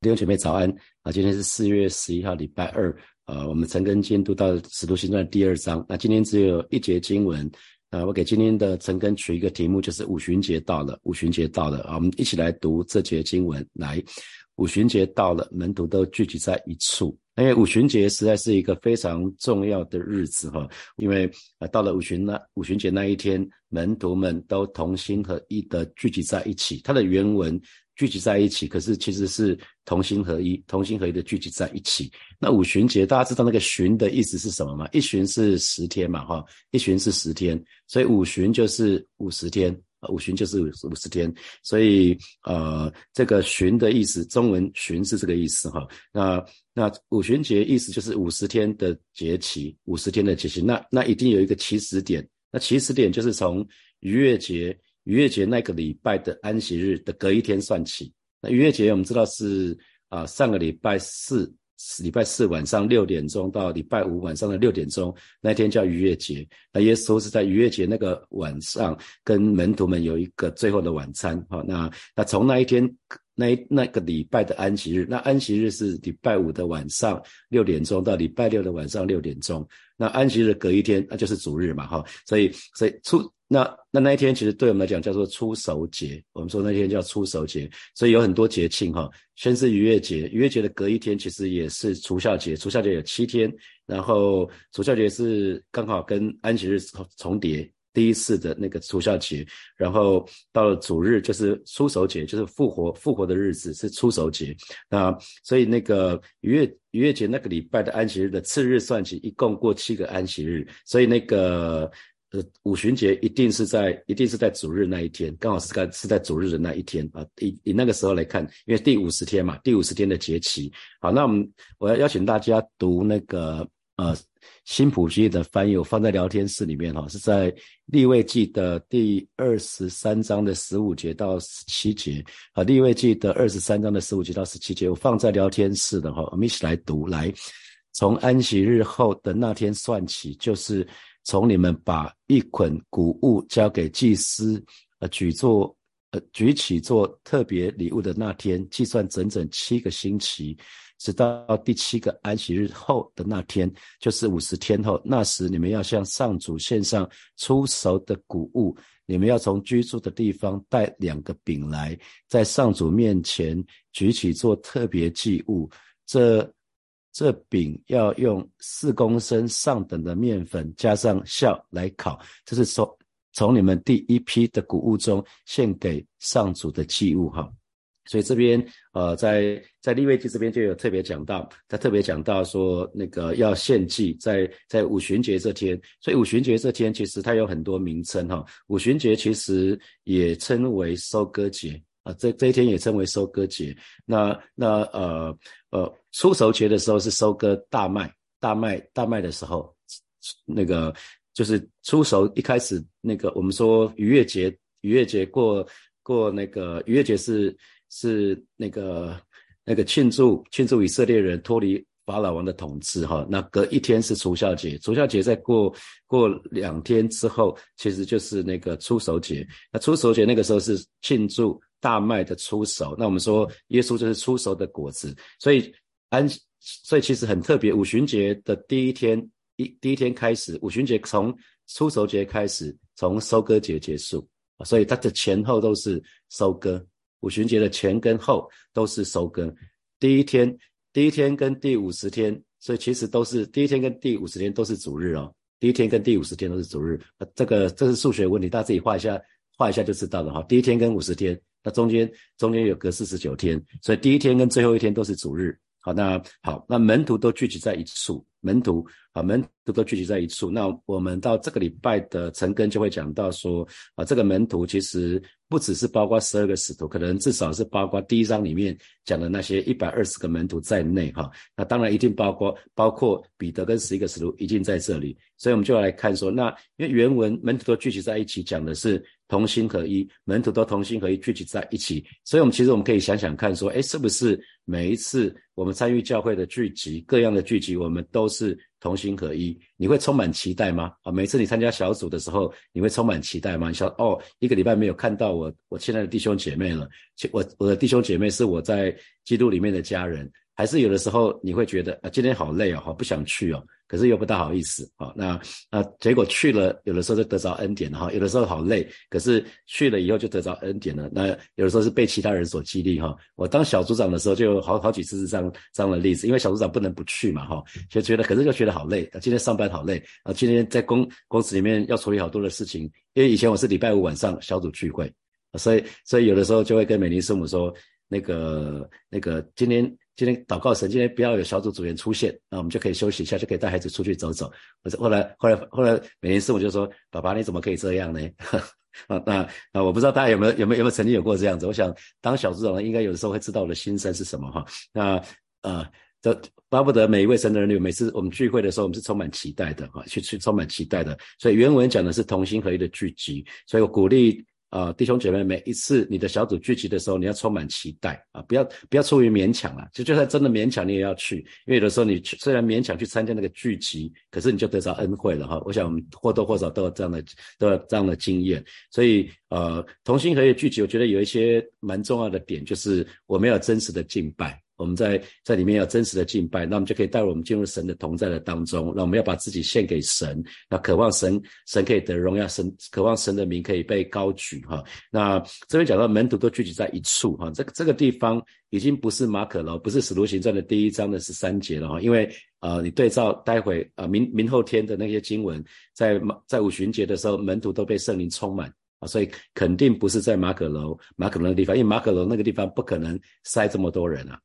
弟兄姐妹早安啊！今天是四月十一号，礼拜二。呃，我们陈根今读到《使徒行传》第二章。那今天只有一节经文。呃，我给今天的陈根取一个题目，就是五旬节到了。五旬节到了啊！我们一起来读这节经文。来，五旬节到了，门徒都聚集在一处。因为五旬节实在是一个非常重要的日子哈。因为呃，到了五旬那五旬节那一天，门徒们都同心合意的聚集在一起。它的原文。聚集在一起，可是其实是同心合一，同心合一的聚集在一起。那五旬节，大家知道那个旬的意思是什么吗？一旬是十天嘛，哈，一旬是十天，所以五旬就是五十天，五旬就是五十天。所以呃，这个旬的意思，中文旬是这个意思哈。那那五旬节意思就是五十天的节期，五十天的节期。那那一定有一个起始点，那起始点就是从逾越节。逾越节那个礼拜的安息日的隔一天算起，那逾越节我们知道是啊上个礼拜四，礼拜四晚上六点钟到礼拜五晚上的六点钟，那天叫逾越节。那耶稣是在逾越节那个晚上跟门徒们有一个最后的晚餐。好，那那从那一天那那个礼拜的安息日，那安息日是礼拜五的晚上六点钟到礼拜六的晚上六点钟，那安息日隔一天，那就是主日嘛，哈，所以所以出。那那那一天其实对我们来讲叫做初守节，我们说那天叫初守节，所以有很多节庆哈。先是逾越节，逾越节的隔一天其实也是除孝节，除孝节有七天，然后除孝节是刚好跟安息日重叠，第一次的那个除孝节，然后到了主日就是初守节，就是复活复活的日子是初守节。那所以那个逾越逾越节那个礼拜的安息日的次日算起，一共过七个安息日，所以那个。呃，五旬节一定是在一定是在主日那一天，刚好是在是在主日的那一天啊。以以那个时候来看，因为第五十天嘛，第五十天的节期。好，那我们我要邀请大家读那个呃新普西的翻译，我放在聊天室里面哈，是在立位记的第二十三章的十五节到十七节啊。立位记的二十三章的十五节到十七节，我放在聊天室的哈，我们一起来读。来，从安息日后的那天算起，就是。从你们把一捆谷物交给祭司，呃，举作，呃，举起做特别礼物的那天，计算整整七个星期，直到第七个安息日后的那天，就是五十天后。那时你们要向上主献上出熟的谷物，你们要从居住的地方带两个饼来，在上主面前举起做特别祭物。这。这饼要用四公升上等的面粉加上酵来烤，这是从从你们第一批的谷物中献给上主的祭物哈。所以这边呃，在在利未记这边就有特别讲到，他特别讲到说那个要献祭在在五旬节这天，所以五旬节这天其实它有很多名称哈。五旬节其实也称为收割节。啊，这这一天也称为收割节。那那呃呃，出熟节的时候是收割大麦，大麦大麦的时候，那个就是出熟一开始那个我们说逾越节，逾越节过过那个逾越节是是那个那个庆祝庆祝以色列人脱离法老王的统治哈。那隔一天是除孝节，除孝节在过过两天之后，其实就是那个出熟节。那出熟节那个时候是庆祝。大麦的出熟，那我们说耶稣就是出熟的果子，所以安，所以其实很特别。五旬节的第一天，一第一天开始，五旬节从出熟节开始，从收割节结束，所以它的前后都是收割。五旬节的前跟后都是收割。第一天，第一天跟第五十天，所以其实都是第一天跟第五十天都是主日哦。第一天跟第五十天都是主日，这个这是数学问题，大家自己画一下，画一下就知道了哈。第一天跟五十天。那中间中间有隔四十九天，所以第一天跟最后一天都是主日。好，那好，那门徒都聚集在一处，门徒啊，门徒都聚集在一处。那我们到这个礼拜的陈根就会讲到说，啊，这个门徒其实不只是包括十二个使徒，可能至少是包括第一章里面讲的那些一百二十个门徒在内哈。那当然一定包括包括彼得跟十一个使徒一定在这里。所以我们就要来看说，那因为原文门徒都聚集在一起，讲的是。同心合一，门徒都同心合一聚集在一起，所以，我们其实我们可以想想看，说，哎，是不是每一次我们参与教会的聚集，各样的聚集，我们都是同心合一，你会充满期待吗？啊，每次你参加小组的时候，你会充满期待吗？你想哦，一个礼拜没有看到我我亲爱的弟兄姐妹了，我我的弟兄姐妹是我在基督里面的家人。还是有的时候你会觉得啊，今天好累哦，好不想去哦，可是又不大好意思啊。那那结果去了，有的时候就得着恩典了哈。有的时候好累，可是去了以后就得着恩典了。那有的时候是被其他人所激励哈。我当小组长的时候，就好好几次是这样这样的例子，因为小组长不能不去嘛哈，就觉得可是就觉得好累啊。今天上班好累啊，今天在公公司里面要处理好多的事情，因为以前我是礼拜五晚上小组聚会，所以所以有的时候就会跟美玲师母说，那个那个今天。今天祷告神，今天不要有小组组员出现，那我们就可以休息一下，就可以带孩子出去走走。可是后来，后来，后来，每年师母就说：“爸爸，你怎么可以这样呢？” 啊，那那我不知道大家有没有有没有有没有曾经有过这样子？我想当小组长的，应该有的时候会知道我的心声是什么哈。那啊，这巴不得每一位神的儿女，每次我们聚会的时候，我们是充满期待的哈，去去充满期待的。所以原文讲的是同心合一的聚集，所以我鼓励。啊，弟兄姐妹，每一次你的小组聚集的时候，你要充满期待啊！不要不要出于勉强啊，就就算真的勉强，你也要去，因为有的时候你虽然勉强去参加那个聚集，可是你就得着恩惠了哈。我想我们或多或少都有这样的都有这样的经验，所以呃，同心合意聚集，我觉得有一些蛮重要的点，就是我们要真实的敬拜。我们在在里面要真实的敬拜，那我们就可以带入我们进入神的同在的当中。那我们要把自己献给神，那渴望神神可以得荣耀，神渴望神的名可以被高举哈。那这边讲到门徒都聚集在一处哈，这个这个地方已经不是马可楼，不是使徒行传的第一章的十三节了哈。因为呃，你对照待会啊明明后天的那些经文，在在五旬节的时候，门徒都被圣灵充满啊，所以肯定不是在马可楼马可楼的地方，因为马可楼那个地方不可能塞这么多人啊。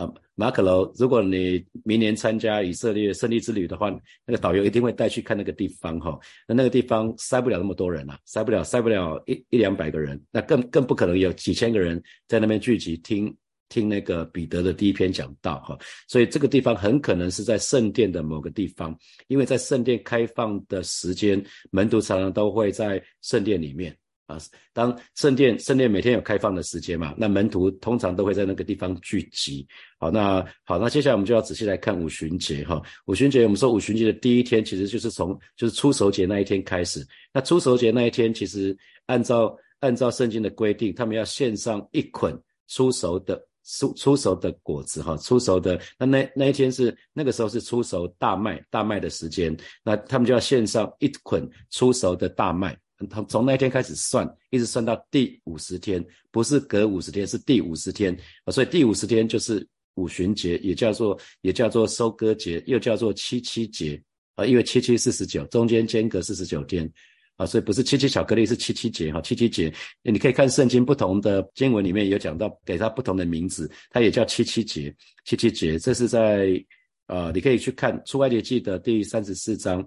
啊，马可楼，如果你明年参加以色列胜利之旅的话，那个导游一定会带去看那个地方哈。那那个地方塞不了那么多人啊，塞不了，塞不了一一两百个人，那更更不可能有几千个人在那边聚集听听那个彼得的第一篇讲道哈。所以这个地方很可能是在圣殿的某个地方，因为在圣殿开放的时间，门徒常常都会在圣殿里面。啊，当圣殿圣殿每天有开放的时间嘛，那门徒通常都会在那个地方聚集。好，那好，那接下来我们就要仔细来看五旬节哈。五旬节，我们说五旬节的第一天其实就是从就是出手节那一天开始。那出手节那一天，其实按照按照圣经的规定，他们要献上一捆出熟的出出熟的果子哈，出熟的那那那一天是那个时候是出熟大麦大麦的时间，那他们就要献上一捆出熟的大麦。他从那一天开始算，一直算到第五十天，不是隔五十天，是第五十天啊。所以第五十天就是五旬节，也叫做也叫做收割节，又叫做七七节啊。因为七七四十九，中间间隔四十九天啊，所以不是七七巧克力，是七七节哈。七七节，你可以看圣经不同的经文里面有讲到，给它不同的名字，它也叫七七节。七七节，这是在呃，你可以去看出埃及记的第三十四章。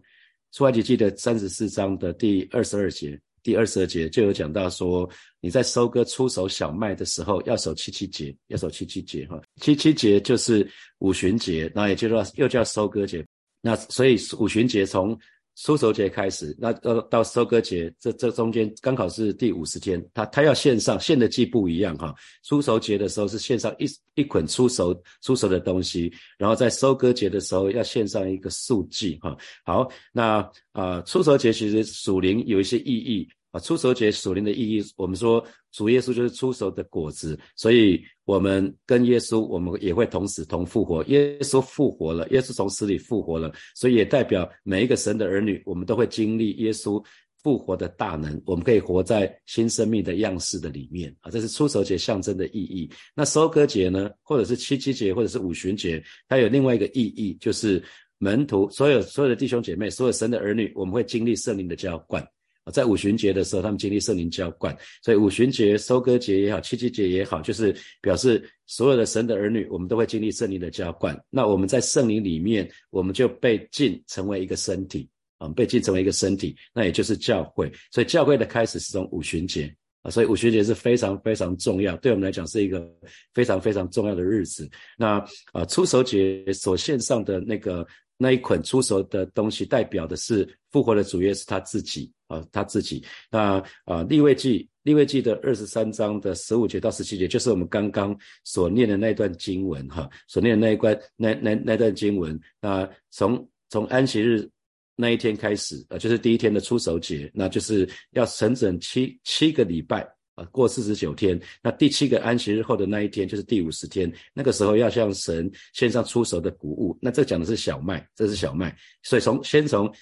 出埃及记的三十四章的第二十二节，第二十二节就有讲到说，你在收割出手小麦的时候，要守七七节，要守七七节哈。七七节就是五旬节，那也就是说又叫收割节。那所以五旬节从出熟节开始，那到到收割节，这这中间刚好是第五十天，他他要线上线的季不一样哈。出熟节的时候是线上一一捆出熟出熟的东西，然后在收割节的时候要线上一个数据哈。好，那啊出熟节其实属灵有一些意义。啊，出手节属灵的意义，我们说主耶稣就是出手的果子，所以我们跟耶稣，我们也会同死同复活。耶稣复活了，耶稣从死里复活了，所以也代表每一个神的儿女，我们都会经历耶稣复活的大能，我们可以活在新生命的样式的里面。啊，这是出手节象征的意义。那收割节呢，或者是七七节，或者是五旬节，它有另外一个意义，就是门徒所有所有的弟兄姐妹，所有神的儿女，我们会经历圣灵的浇灌。在五旬节的时候，他们经历圣灵浇灌，所以五旬节、收割节也好，七七节也好，就是表示所有的神的儿女，我们都会经历圣灵的浇灌。那我们在圣灵里面，我们就被进成为一个身体，啊，被进成为一个身体，那也就是教会。所以教会的开始是从五旬节啊，所以五旬节是非常非常重要，对我们来讲是一个非常非常重要的日子。那啊，出手节所献上的那个。那一捆出手的东西，代表的是复活的主耶稣他自己啊，他自己。那啊，立位记，立位记的二十三章的十五节到十七节，就是我们刚刚所念的那段经文哈，所念的那一关那那那段经文。那从从安息日那一天开始，呃，就是第一天的出手节，那就是要整整七七个礼拜啊，过四十九天。那第七个安息日后的那一天就是第五十天，那个时候要向神献上出手的谷物。那这讲的是小麦，这是小麦，所以从先从。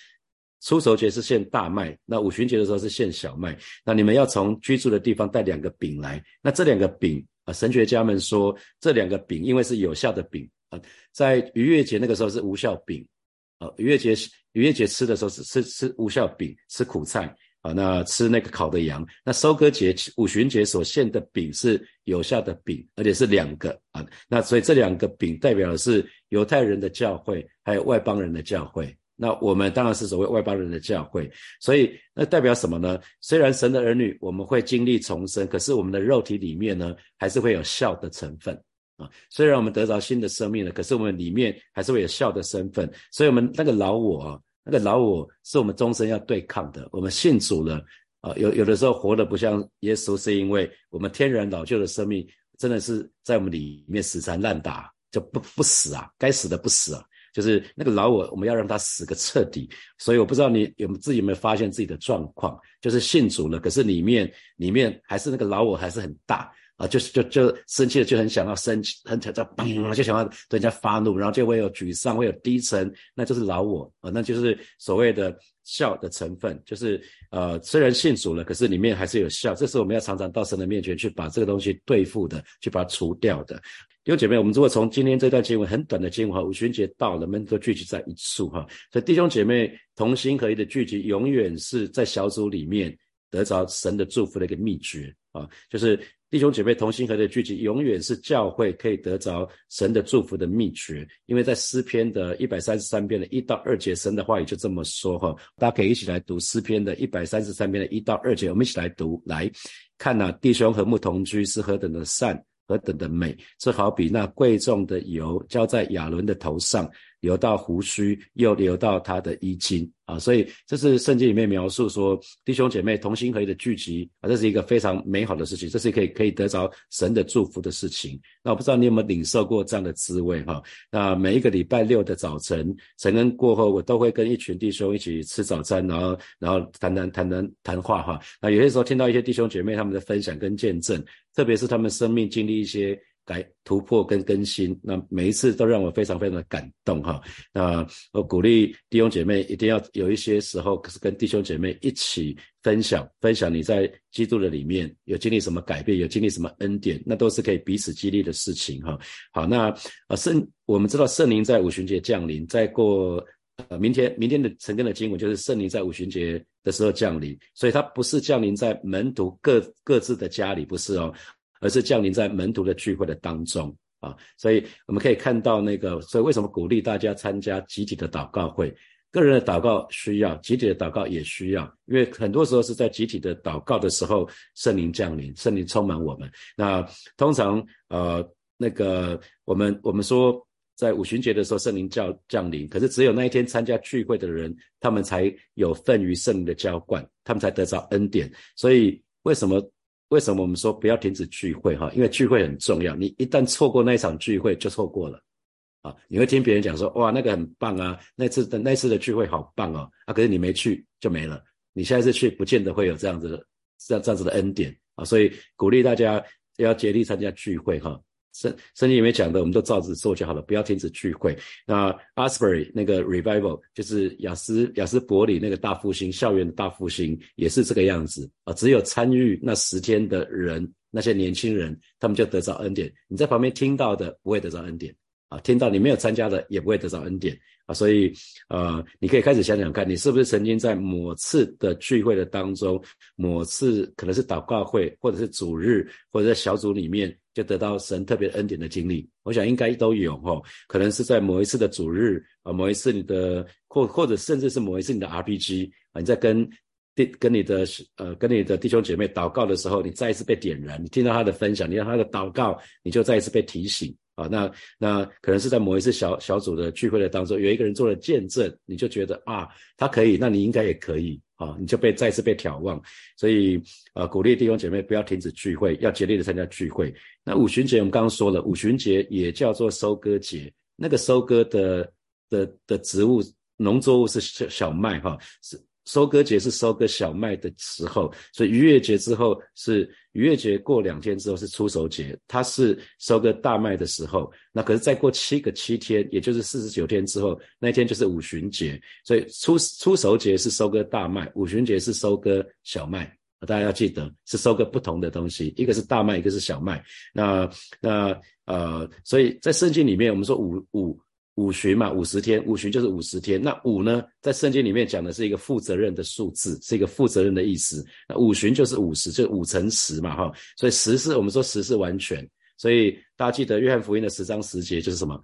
出手节是献大麦，那五旬节的时候是献小麦。那你们要从居住的地方带两个饼来。那这两个饼啊，神学家们说这两个饼因为是有效的饼啊，在逾越节那个时候是无效饼啊。逾越节逾越节吃的时候是吃吃无效饼，吃苦菜啊。那吃那个烤的羊。那收割节五旬节所献的饼是有效的饼，而且是两个啊。那所以这两个饼代表的是犹太人的教会，还有外邦人的教会。那我们当然是所谓外邦人的教会，所以那代表什么呢？虽然神的儿女我们会经历重生，可是我们的肉体里面呢，还是会有笑的成分啊。虽然我们得着新的生命了，可是我们里面还是会有笑的身份。所以，我们那个老我啊，那个老我是我们终身要对抗的。我们信主了啊，有有的时候活得不像耶稣，是因为我们天然老旧的生命真的是在我们里面死缠烂打，就不不死啊，该死的不死啊。就是那个老我，我们要让他死个彻底。所以我不知道你有自己有没有发现自己的状况，就是信主了，可是里面里面还是那个老我还是很大啊，就是就就生气了，就很想要生气，很想要嘣，就想要对人家发怒，然后就会有沮丧，会有低沉，那就是老我啊，那就是所谓的笑的成分，就是呃虽然信主了，可是里面还是有笑，这是我们要常常到神的面前去把这个东西对付的，去把它除掉的。弟兄姐妹，我们如果从今天这段经文很短的经文哈，五旬节到了，我们都聚集在一处哈。所以弟兄姐妹同心合一的聚集，永远是在小组里面得着神的祝福的一个秘诀啊。就是弟兄姐妹同心合的聚集，永远是教会可以得着神的祝福的秘诀。因为在诗篇的一百三十三篇的一到二节，神的话语就这么说哈。大家可以一起来读诗篇的一百三十三篇的一到二节，我们一起来读，来看呐，弟兄和睦同居是何等的善。何等的美，这好比那贵重的油浇在亚伦的头上，流到胡须，又流到他的衣襟啊！所以这是圣经里面描述说，弟兄姐妹同心合一的聚集啊，这是一个非常美好的事情，这是可以可以得着神的祝福的事情。那我不知道你有没有领受过这样的滋味哈？那每一个礼拜六的早晨晨恩过后，我都会跟一群弟兄一起吃早餐，然后然后谈谈谈谈谈话哈。那有些时候听到一些弟兄姐妹他们的分享跟见证。特别是他们生命经历一些来突破跟更新，那每一次都让我非常非常的感动哈。那我鼓励弟兄姐妹一定要有一些时候是跟弟兄姐妹一起分享，分享你在基督的里面有经历什么改变，有经历什么恩典，那都是可以彼此激励的事情哈。好，那呃圣我们知道圣灵在五旬节降临，再过。呃，明天明天的晨更的经文就是圣灵在五旬节的时候降临，所以它不是降临在门徒各各自的家里，不是哦，而是降临在门徒的聚会的当中啊。所以我们可以看到那个，所以为什么鼓励大家参加集体的祷告会？个人的祷告需要，集体的祷告也需要，因为很多时候是在集体的祷告的时候，圣灵降临，圣灵充满我们。那通常呃，那个我们我们说。在五旬节的时候，圣灵降降临，可是只有那一天参加聚会的人，他们才有份于圣灵的浇灌，他们才得着恩典。所以为什么为什么我们说不要停止聚会哈？因为聚会很重要，你一旦错过那一场聚会，就错过了啊！你会听别人讲说，哇，那个很棒啊，那次的那次的聚会好棒哦啊！可是你没去就没了，你下一次去不见得会有这样子的这样这样子的恩典啊！所以鼓励大家要竭力参加聚会哈。圣圣经里面讲的，我们都照着做就好了，不要停止聚会。那 Asbury 那个 Revival 就是雅斯雅斯伯里那个大复兴，校园的大复兴也是这个样子啊。只有参与那十天的人，那些年轻人，他们就得着恩典。你在旁边听到的不会得着恩典啊，听到你没有参加的也不会得到恩典啊。所以，呃，你可以开始想想看，你是不是曾经在某次的聚会的当中，某次可能是祷告会，或者是主日，或者在小组里面，就得到神特别恩典的经历？我想应该都有哈，可能是在某一次的主日啊，某一次你的，或或者甚至是某一次你的 RPG 啊，你在跟弟跟你的呃跟你的弟兄姐妹祷告的时候，你再一次被点燃，你听到他的分享，你让他的祷告，你就再一次被提醒。啊，那那可能是在某一次小小组的聚会的当中，有一个人做了见证，你就觉得啊，他可以，那你应该也可以啊，你就被再次被挑望。所以呃，鼓励弟兄姐妹不要停止聚会，要竭力的参加聚会。那五旬节我们刚刚说了，五旬节也叫做收割节，那个收割的的的植物，农作物是小小麦哈，是收割节是收割小麦的时候，所以逾越节之后是逾越节过两天之后是出手节，它是收割大麦的时候。那可是再过七个七天，也就是四十九天之后，那一天就是五旬节，所以出出手节是收割大麦，五旬节是收割小麦。大家要记得是收割不同的东西，一个是大麦，一个是小麦。那那呃，所以在圣经里面，我们说五五五旬嘛，五十天，五旬就是五十天。那五呢，在圣经里面讲的是一个负责任的数字，是一个负责任的意思。那五旬就是五十，就五乘十嘛，哈。所以十是我们说十是完全。所以大家记得约翰福音的十章十节就是什么？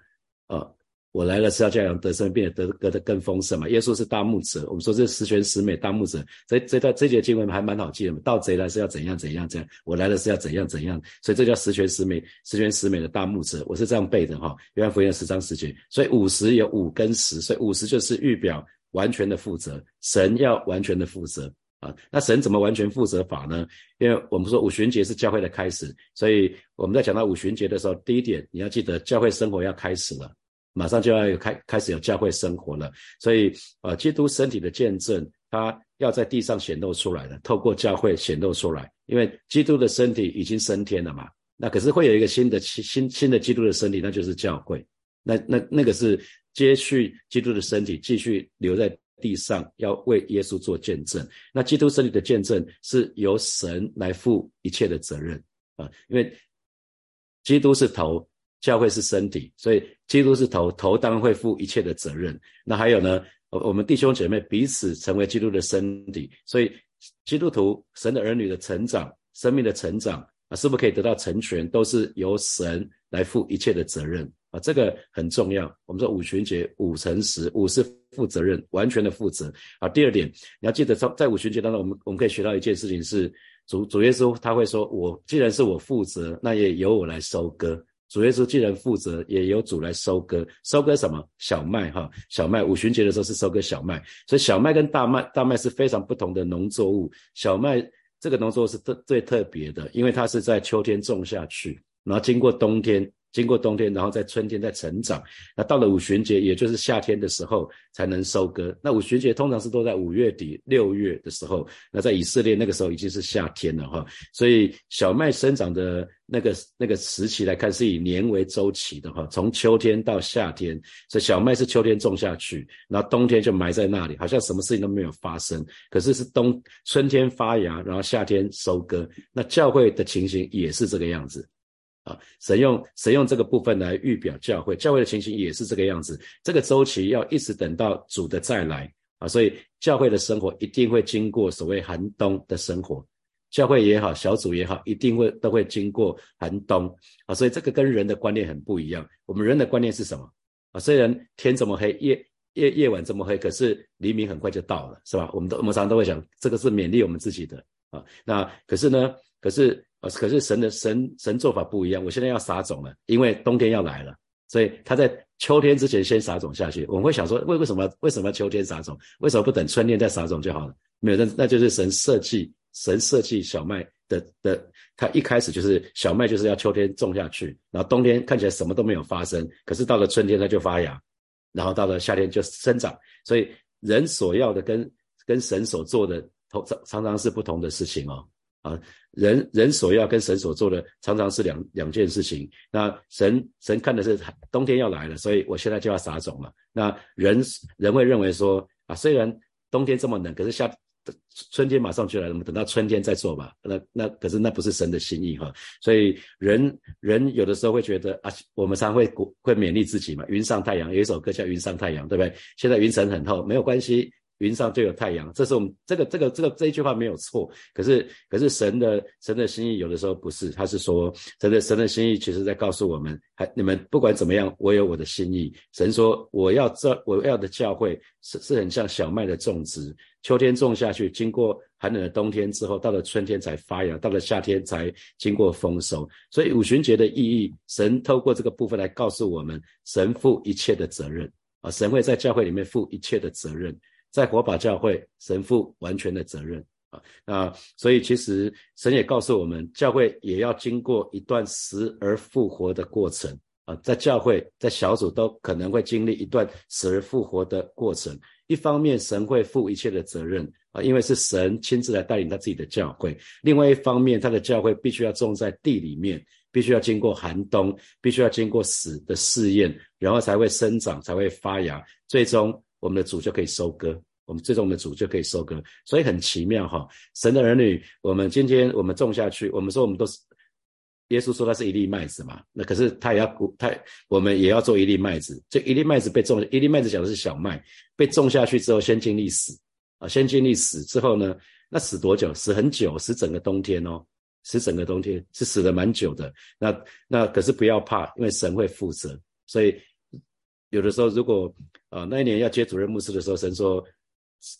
呃。我来了是要叫人得生，并且得得的更丰盛嘛。耶稣是大牧者，我们说这十全十美大牧者。这这段这节经文还蛮好记的嘛。盗贼来是要怎样怎样怎样，我来了是要怎样怎样，所以这叫十全十美十全十美的大牧者。我是这样背的哈。约翰福音十章十节，所以五十有五跟十，所以五十就是预表完全的负责，神要完全的负责啊。那神怎么完全负责法呢？因为我们说五旬节是教会的开始，所以我们在讲到五旬节的时候，第一点你要记得教会生活要开始了。马上就要开开始有教会生活了，所以呃，基督身体的见证，它要在地上显露出来的，透过教会显露出来。因为基督的身体已经升天了嘛，那可是会有一个新的新新的基督的身体，那就是教会。那那那个是接续基督的身体，继续留在地上，要为耶稣做见证。那基督身体的见证是由神来负一切的责任啊，因为基督是头。教会是身体，所以基督是头，头当然会负一切的责任。那还有呢？我我们弟兄姐妹彼此成为基督的身体，所以基督徒神的儿女的成长、生命的成长啊，是不是可以得到成全，都是由神来负一切的责任啊？这个很重要。我们说五旬节五乘十，五是负责任，完全的负责啊。第二点，你要记得在在五旬节当中，我们我们可以学到一件事情是主主耶稣他会说：我既然是我负责，那也由我来收割。主耶稣既然负责，也由主来收割。收割什么？小麦哈，小麦。五旬节的时候是收割小麦，所以小麦跟大麦，大麦是非常不同的农作物。小麦这个农作物是特最特别的，因为它是在秋天种下去，然后经过冬天。经过冬天，然后在春天再成长。那到了五旬节，也就是夏天的时候才能收割。那五旬节通常是都在五月底六月的时候。那在以色列那个时候已经是夏天了哈。所以小麦生长的那个那个时期来看，是以年为周期的哈。从秋天到夏天，所以小麦是秋天种下去，然后冬天就埋在那里，好像什么事情都没有发生。可是是冬春天发芽，然后夏天收割。那教会的情形也是这个样子。啊，神用神用这个部分来预表教会，教会的情形也是这个样子。这个周期要一直等到主的再来啊，所以教会的生活一定会经过所谓寒冬的生活。教会也好，小组也好，一定会都会经过寒冬啊。所以这个跟人的观念很不一样。我们人的观念是什么啊？虽然天这么黑，夜夜夜晚这么黑，可是黎明很快就到了，是吧？我们都我们常常都会想，这个是勉励我们自己的啊。那可是呢？可是。啊，可是神的神神做法不一样。我现在要撒种了，因为冬天要来了，所以他在秋天之前先撒种下去。我们会想说，为为什么为什么秋天撒种？为什么不等春天再撒种就好了？没有，那那就是神设计，神设计小麦的的，他一开始就是小麦就是要秋天种下去，然后冬天看起来什么都没有发生，可是到了春天它就发芽，然后到了夏天就生长。所以人所要的跟跟神所做的，常常常是不同的事情哦。啊，人人所要跟神所做的常常是两两件事情。那神神看的是冬天要来了，所以我现在就要撒种了。那人人会认为说啊，虽然冬天这么冷，可是夏春天马上就来了，我们等到春天再做吧。那那可是那不是神的心意哈。所以人人有的时候会觉得啊，我们常会会勉励自己嘛。云上太阳有一首歌叫《云上太阳》，对不对？现在云层很厚，没有关系。云上就有太阳，这是我们这个这个这个这一句话没有错。可是可是神的神的心意有的时候不是，他是说神的神的心意，其实在告诉我们，还你们不管怎么样，我有我的心意。神说我要这我要的教会是是很像小麦的种植，秋天种下去，经过寒冷的冬天之后，到了春天才发芽，到了夏天才经过丰收。所以五旬节的意义，神透过这个部分来告诉我们，神负一切的责任啊，神会在教会里面负一切的责任。在火把教会，神负完全的责任啊！那所以其实神也告诉我们，教会也要经过一段死而复活的过程啊，在教会、在小组都可能会经历一段死而复活的过程。一方面，神会负一切的责任啊，因为是神亲自来带领他自己的教会；另外一方面，他的教会必须要种在地里面，必须要经过寒冬，必须要经过死的试验，然后才会生长，才会发芽，最终我们的主就可以收割。我们最终的主就可以收割。所以很奇妙哈，神的儿女，我们今天我们种下去，我们说我们都是。耶稣说他是一粒麦子嘛，那可是他也要他我们也要做一粒麦子。这一粒麦子被种，一粒麦子讲的是小麦，被种下去之后，先经历死啊，先经历死之后呢，那死多久？死很久，死整个冬天哦，死整个冬天是死的蛮久的。那那可是不要怕，因为神会负责。所以有的时候，如果啊那一年要接主任牧师的时候，神说。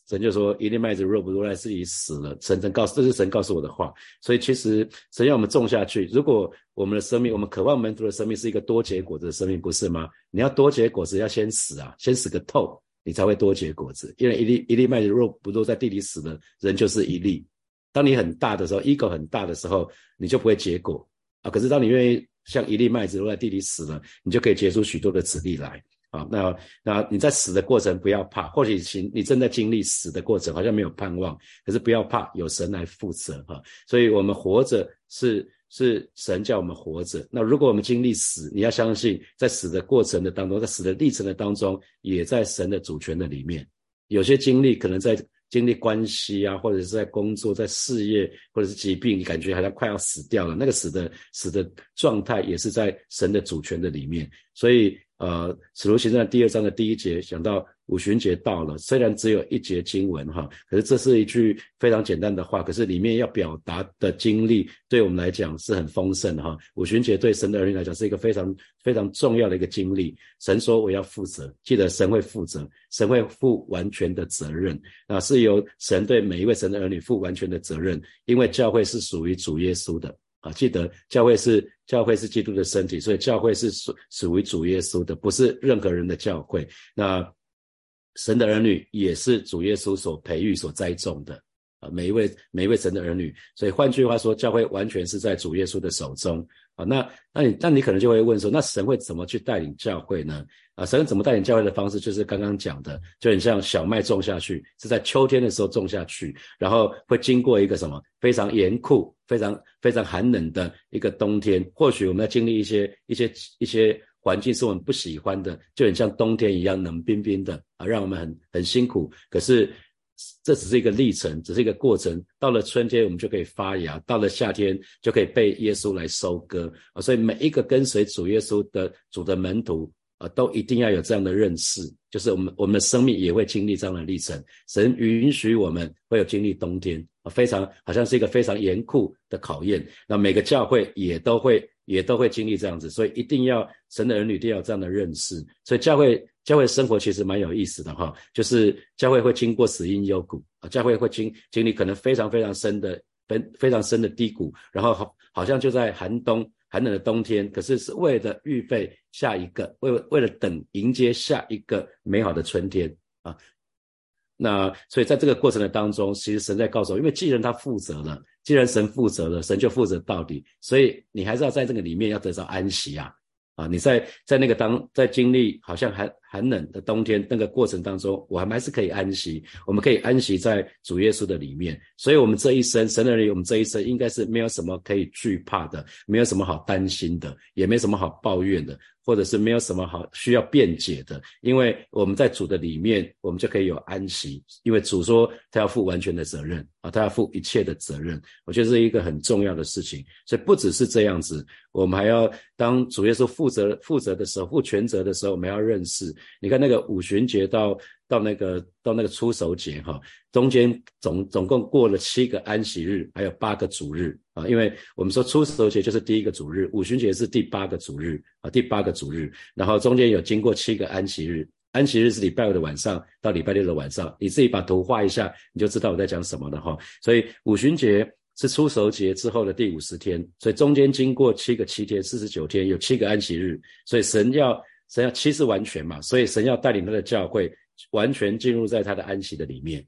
神就说：“一粒麦子若不如来，自己死了。”神神告诉，这是神告诉我的话。所以其实神要我们种下去。如果我们的生命，我们渴望门徒的生命是一个多结果子的生命，不是吗？你要多结果子，要先死啊，先死个透，你才会多结果子。因为一粒一粒麦子若不落在地里死了，人就是一粒。当你很大的时候，ego 很大的时候，你就不会结果啊。可是当你愿意像一粒麦子落在地里死了，你就可以结出许多的子粒来。啊，那那你在死的过程不要怕，或许行你正在经历死的过程，好像没有盼望，可是不要怕，有神来负责哈。所以我们活着是是神叫我们活着。那如果我们经历死，你要相信，在死的过程的当中，在死的历程的当中，也在神的主权的里面。有些经历可能在经历关系啊，或者是在工作、在事业，或者是疾病，你感觉好像快要死掉了，那个死的死的状态也是在神的主权的里面，所以。呃，使徒行传第二章的第一节讲到五旬节到了，虽然只有一节经文哈，可是这是一句非常简单的话，可是里面要表达的经历对我们来讲是很丰盛哈。五旬节对神的儿女来讲是一个非常非常重要的一个经历。神说我要负责，记得神会负责，神会负完全的责任啊，是由神对每一位神的儿女负完全的责任，因为教会是属于主耶稣的。啊，记得教会是教会是基督的身体，所以教会是属属于主耶稣的，不是任何人的教会。那神的儿女也是主耶稣所培育、所栽种的啊，每一位每一位神的儿女。所以换句话说，教会完全是在主耶稣的手中啊。那那你那你可能就会问说，那神会怎么去带领教会呢？啊，神怎么带领教会的方式，就是刚刚讲的，就很像小麦种下去，是在秋天的时候种下去，然后会经过一个什么非常严酷、非常非常寒冷的一个冬天。或许我们要经历一些一些一些环境是我们不喜欢的，就很像冬天一样冷冰冰的啊，让我们很很辛苦。可是这只是一个历程，只是一个过程。到了春天，我们就可以发芽；到了夏天，就可以被耶稣来收割啊。所以每一个跟随主耶稣的主的门徒。啊，都一定要有这样的认识，就是我们我们的生命也会经历这样的历程。神允许我们会有经历冬天啊，非常好像是一个非常严酷的考验。那每个教会也都会也都会经历这样子，所以一定要神的儿女一定要有这样的认识。所以教会教会生活其实蛮有意思的哈，就是教会会经过死荫幽谷啊，教会会经经历可能非常非常深的非非常深的低谷，然后好好像就在寒冬。寒冷的冬天，可是是为了预备下一个，为为了等迎接下一个美好的春天啊。那所以在这个过程的当中，其实神在告诉我，因为既然他负责了，既然神负责了，神就负责到底，所以你还是要在这个里面要得到安息啊。啊，你在在那个当在经历好像寒寒冷的冬天那个过程当中，我们还是可以安息，我们可以安息在主耶稣的里面。所以，我们这一生，神的儿女，我们这一生应该是没有什么可以惧怕的，没有什么好担心的，也没什么好抱怨的。或者是没有什么好需要辩解的，因为我们在主的里面，我们就可以有安息。因为主说他要负完全的责任啊，他要负一切的责任。我觉得是一个很重要的事情。所以不只是这样子，我们还要当主耶稣负责负责的时候，负全责的时候，我们要认识。你看那个五旬节到。到那个到那个出手节哈，中间总总共过了七个安息日，还有八个主日啊，因为我们说出手节就是第一个主日，五旬节是第八个主日啊，第八个主日，然后中间有经过七个安息日，安息日是礼拜五的晚上到礼拜六的晚上，你自己把图画一下，你就知道我在讲什么了哈。所以五旬节是出手节之后的第五十天，所以中间经过七个七天，四十九天，有七个安息日，所以神要神要七是完全嘛，所以神要带领他的教会。完全进入在他的安息的里面，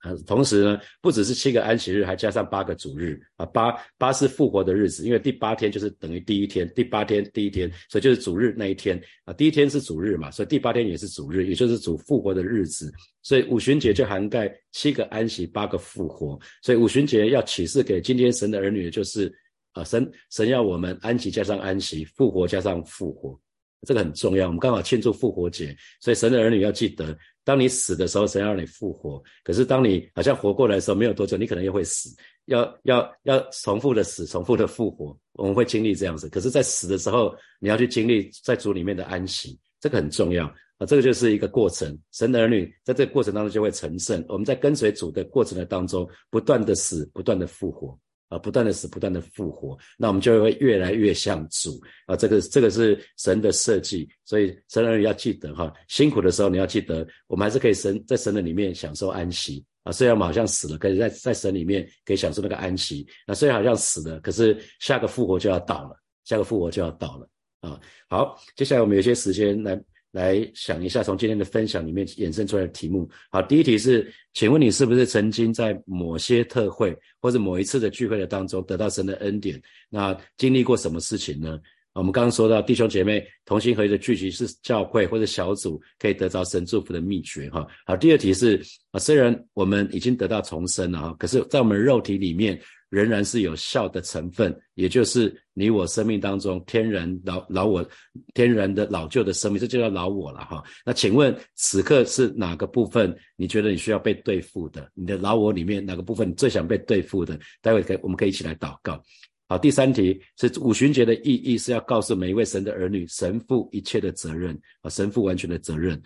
啊，同时呢，不只是七个安息日，还加上八个主日啊，八八是复活的日子，因为第八天就是等于第一天，第八天第一天，所以就是主日那一天啊，第一天是主日嘛，所以第八天也是主日，也就是主复活的日子，所以五旬节就涵盖七个安息，八个复活，所以五旬节要启示给今天神的儿女，就是啊，神神要我们安息加上安息，复活加上复活。这个很重要，我们刚好庆祝复活节，所以神的儿女要记得，当你死的时候，神要让你复活；可是当你好像活过来的时候，没有多久，你可能又会死，要要要重复的死，重复的复活，我们会经历这样子。可是，在死的时候，你要去经历在主里面的安息，这个很重要啊！这个就是一个过程，神的儿女在这个过程当中就会成圣。我们在跟随主的过程的当中，不断的死，不断的复活。啊，不断的死，不断的复活，那我们就会越来越像主啊！这个这个是神的设计，所以神人要记得哈，辛苦的时候你要记得，我们还是可以神在神的里面享受安息啊。虽然我们好像死了，可是在在神里面可以享受那个安息。那虽然好像死了，可是下个复活就要到了，下个复活就要到了啊！好，接下来我们有些时间来。来想一下，从今天的分享里面衍生出来的题目。好，第一题是，请问你是不是曾经在某些特会或者某一次的聚会的当中得到神的恩典？那经历过什么事情呢？我们刚刚说到弟兄姐妹同心合一的聚集是教会或者小组可以得到神祝福的秘诀。哈，好，第二题是啊，虽然我们已经得到重生了哈，可是在我们肉体里面。仍然是有效的成分，也就是你我生命当中天然老老我天然的老旧的生命，这就叫老我了哈。那请问此刻是哪个部分你觉得你需要被对付的？你的老我里面哪个部分你最想被对付的？待会可以我们可以一起来祷告。好，第三题是五旬节的意义是要告诉每一位神的儿女，神负一切的责任啊，神负完全的责任。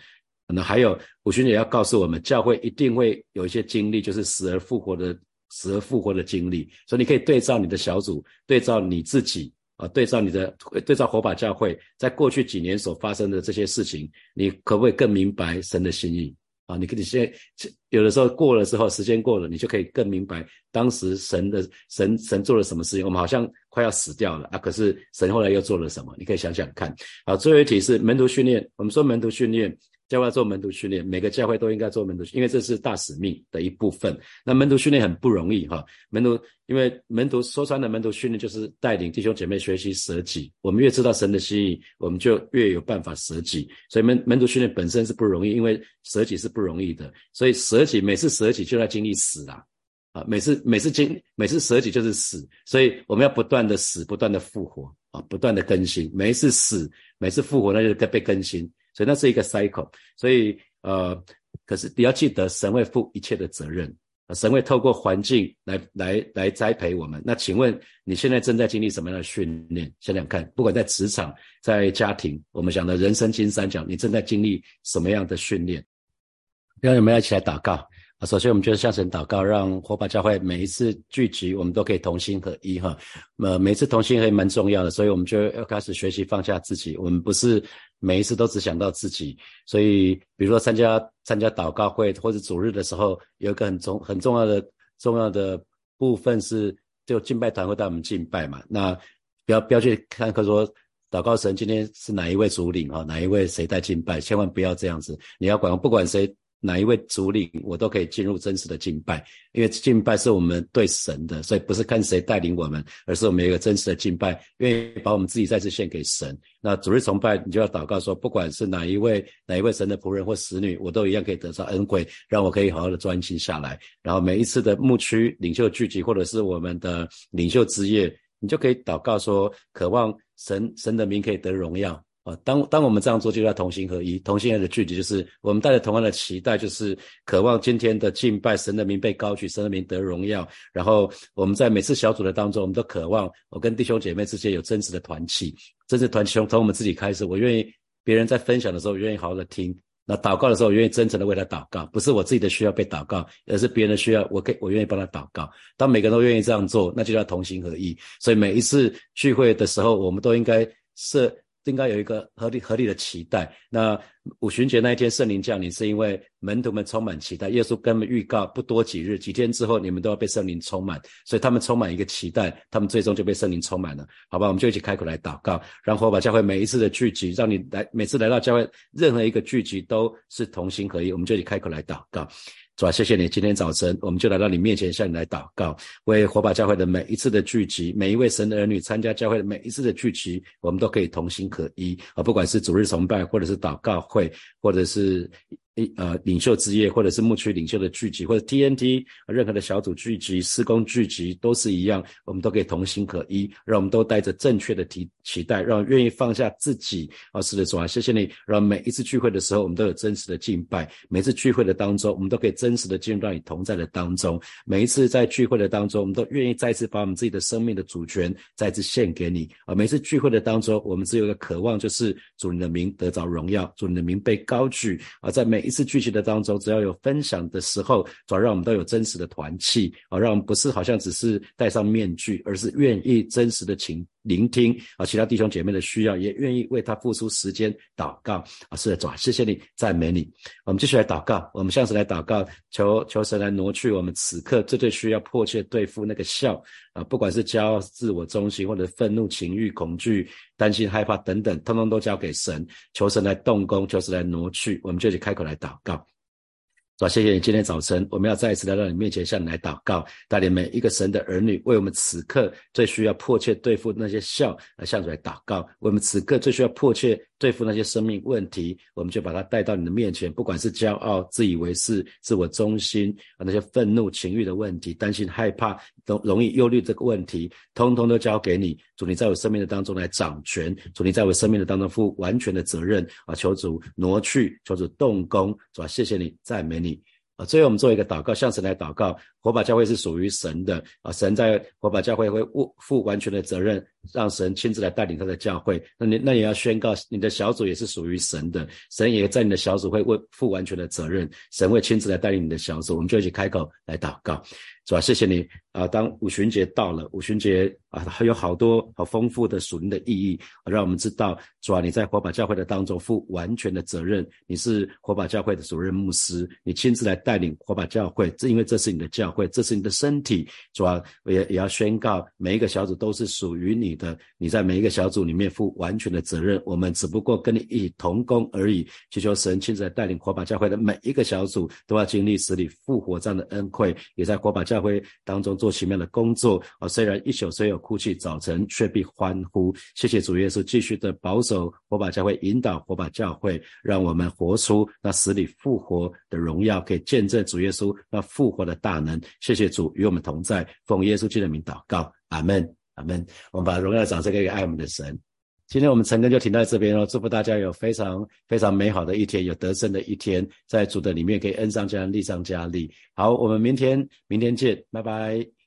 那还有五旬节要告诉我们，教会一定会有一些经历，就是死而复活的。死而复活的经历，所以你可以对照你的小组，对照你自己啊，对照你的，对照火把教会在过去几年所发生的这些事情，你可不可以更明白神的心意啊？你可以现在有的时候过了之后，时间过了，你就可以更明白当时神的神神做了什么事情。我们好像快要死掉了啊，可是神后来又做了什么？你可以想想看。好，最后一题是门徒训练。我们说门徒训练。教会做门徒训练，每个教会都应该做门徒训，因为这是大使命的一部分。那门徒训练很不容易哈，门徒因为门徒说穿了门徒训练就是带领弟兄姐妹学习舍己。我们越知道神的心意，我们就越有办法舍己。所以门门徒训练本身是不容易，因为舍己是不容易的。所以舍己每次舍己就要经历死啦，啊，每次每次经每次舍己就是死，所以我们要不断的死，不断的复活啊，不断的更新。每一次死，每次复活，那就被更新。所以那是一个 cycle，所以呃，可是你要记得，神会负一切的责任，神会透过环境来来来栽培我们。那请问你现在正在经历什么样的训练？想想看，不管在职场、在家庭，我们讲的人生金三角，你正在经历什么样的训练？让我们要一起来祷告啊。首先，我们就是向神祷告，让火把教会每一次聚集，我们都可以同心合一哈。呃，每次同心合一蛮重要的，所以我们就要开始学习放下自己。我们不是每一次都只想到自己，所以比如说参加参加祷告会或者主日的时候，有一个很重很重要的重要的部分是，就敬拜团会带我们敬拜嘛。那不要不要去看，课说祷告神今天是哪一位主领哈，哪一位谁带敬拜，千万不要这样子。你要管不管谁。哪一位主领，我都可以进入真实的敬拜，因为敬拜是我们对神的，所以不是看谁带领我们，而是我们有一个真实的敬拜，愿意把我们自己再次献给神。那主日崇拜，你就要祷告说，不管是哪一位哪一位神的仆人或使女，我都一样可以得到恩惠，让我可以好好的专心下来。然后每一次的牧区领袖聚集，或者是我们的领袖之夜，你就可以祷告说，渴望神神的名可以得荣耀。啊，当当我们这样做，就叫同心合一。同心合的具体就是我们带着同样的期待，就是渴望今天的敬拜神的名被高举，神的名得荣耀。然后我们在每次小组的当中，我们都渴望我跟弟兄姐妹之间有真实的团契，真实团契从从我们自己开始。我愿意别人在分享的时候，愿意好好的听；那祷告的时候，我愿意真诚的为他祷告，不是我自己的需要被祷告，而是别人的需要，我可我愿意帮他祷告。当每个人都愿意这样做，那就叫同心合一。所以每一次聚会的时候，我们都应该设。应该有一个合理合理的期待。那五旬节那一天圣灵降临，是因为门徒们充满期待。耶稣跟他们预告，不多几日，几天之后，你们都要被圣灵充满，所以他们充满一个期待，他们最终就被圣灵充满了。好吧，我们就一起开口来祷告，然后把教会每一次的聚集，让你来每次来到教会任何一个聚集都是同心合一。我们就一起开口来祷告。主啊，谢谢你！今天早晨，我们就来到你面前，向你来祷告，为火把教会的每一次的聚集，每一位神的儿女参加教会的每一次的聚集，我们都可以同心合一啊！不管是主日崇拜，或者是祷告会，或者是。一呃，领袖之夜，或者是牧区领袖的聚集，或者 TNT 任何的小组聚集、施工聚集，都是一样，我们都可以同心合一，让我们都带着正确的提期待，让愿意放下自己。啊，是的，主啊，谢谢你，让每一次聚会的时候，我们都有真实的敬拜；每次聚会的当中，我们都可以真实的进入到你同在的当中。每一次在聚会的当中，我们都愿意再次把我们自己的生命的主权再次献给你。啊，每次聚会的当中，我们只有一个渴望，就是主你的名得着荣耀，主你的名被高举。啊，在每一次聚集的当中，只要有分享的时候，主要让我们都有真实的团气啊，让我们不是好像只是戴上面具，而是愿意真实的情聆听啊，其他弟兄姐妹的需要，也愿意为他付出时间祷告啊。是的，主，谢谢你，赞美你。我们继续来祷告，我们向神来祷告，求求神来挪去我们此刻最最需要迫切对付那个笑啊，不管是骄傲、自我中心，或者愤怒、情欲、恐惧。担心、害怕等等，通通都交给神，求神来动工，求神来挪去。我们就去开口来祷告。主，谢谢你今天早晨，我们要再一次来到你面前，向你来祷告，带领每一个神的儿女，为我们此刻最需要迫切对付那些笑，来向主来祷告。为我们此刻最需要迫切对付那些生命问题，我们就把它带到你的面前。不管是骄傲、自以为是、自我中心啊，那些愤怒、情欲的问题，担心、害怕。容容易忧虑这个问题，通通都交给你，主你在我生命的当中来掌权，主你在我生命的当中负完全的责任啊！求主挪去，求主动工，主啊，谢谢你，赞美你啊！最后我们做一个祷告，向神来祷告。火把教会是属于神的啊，神在火把教会会负负完全的责任，让神亲自来带领他的教会。那你那也要宣告，你的小组也是属于神的，神也在你的小组会为负完全的责任，神会亲自来带领你的小组。我们就一起开口来祷告，主啊，谢谢你啊！当五旬节到了，五旬节啊，还有好多好丰富的属灵的意义，让我们知道，主啊，你在火把教会的当中负完全的责任，你是火把教会的主任牧师，你亲自来带领火把教会，这因为这是你的教。会，这是你的身体，主要也也要宣告，每一个小组都是属于你的，你在每一个小组里面负完全的责任，我们只不过跟你一起同工而已。祈求神亲自来带领火把教会的每一个小组，都要经历死里复活这样的恩惠，也在火把教会当中做奇妙的工作。啊，虽然一宿虽有哭泣，早晨却必欢呼。谢谢主耶稣，继续的保守火把教会，引导火把教会，让我们活出那死里复活的荣耀，可以见证主耶稣那复活的大能。谢谢主与我们同在，奉耶稣基督的名祷告，阿门，阿门。我们把荣耀掌声给爱我们的神。今天我们陈哥就停在这边哦，祝福大家有非常非常美好的一天，有得胜的一天，在主的里面可以恩上加恩，利上加利。好，我们明天明天见，拜拜。